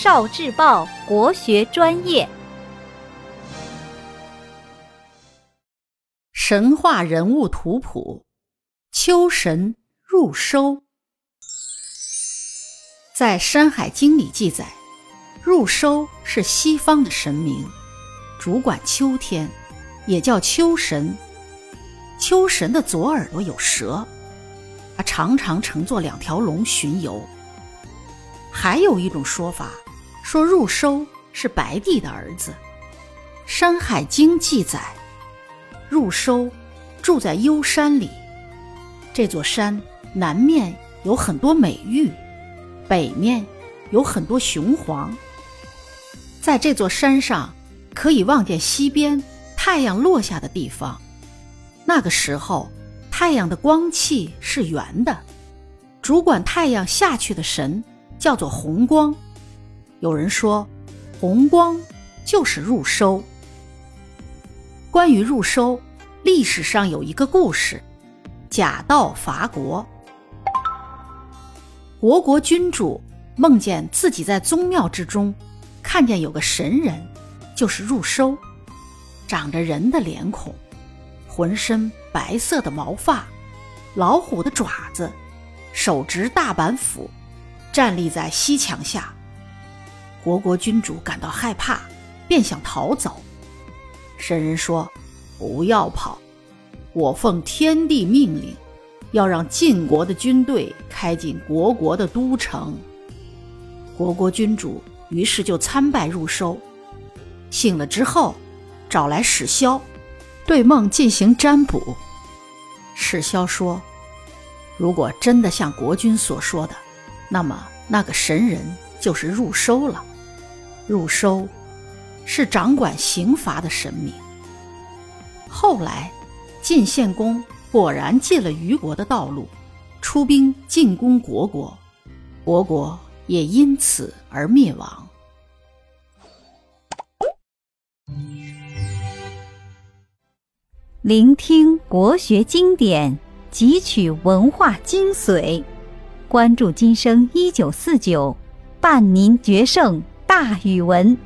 少智报国学专业。神话人物图谱：秋神入收。在《山海经》里记载，入收是西方的神明，主管秋天，也叫秋神。秋神的左耳朵有蛇。他常常乘坐两条龙巡游。还有一种说法，说入收是白帝的儿子。《山海经》记载，入收住在幽山里。这座山南面有很多美玉，北面有很多雄黄。在这座山上，可以望见西边太阳落下的地方。那个时候。太阳的光气是圆的，主管太阳下去的神叫做红光。有人说，红光就是入收。关于入收，历史上有一个故事：假道伐国。国国君主梦见自己在宗庙之中看见有个神人，就是入收，长着人的脸孔。浑身白色的毛发，老虎的爪子，手执大板斧，站立在西墙下。国国君主感到害怕，便想逃走。神人说：“不要跑，我奉天地命令，要让晋国的军队开进国国的都城。”国国君主于是就参拜入收。醒了之后，找来史萧。对梦进行占卜，史萧说：“如果真的像国君所说的，那么那个神人就是入收了。入收是掌管刑罚的神明。后来，晋献公果然进了虞国的道路，出兵进攻国国，虢国也因此而灭亡。”聆听国学经典，汲取文化精髓，关注今生一九四九，伴您决胜大语文。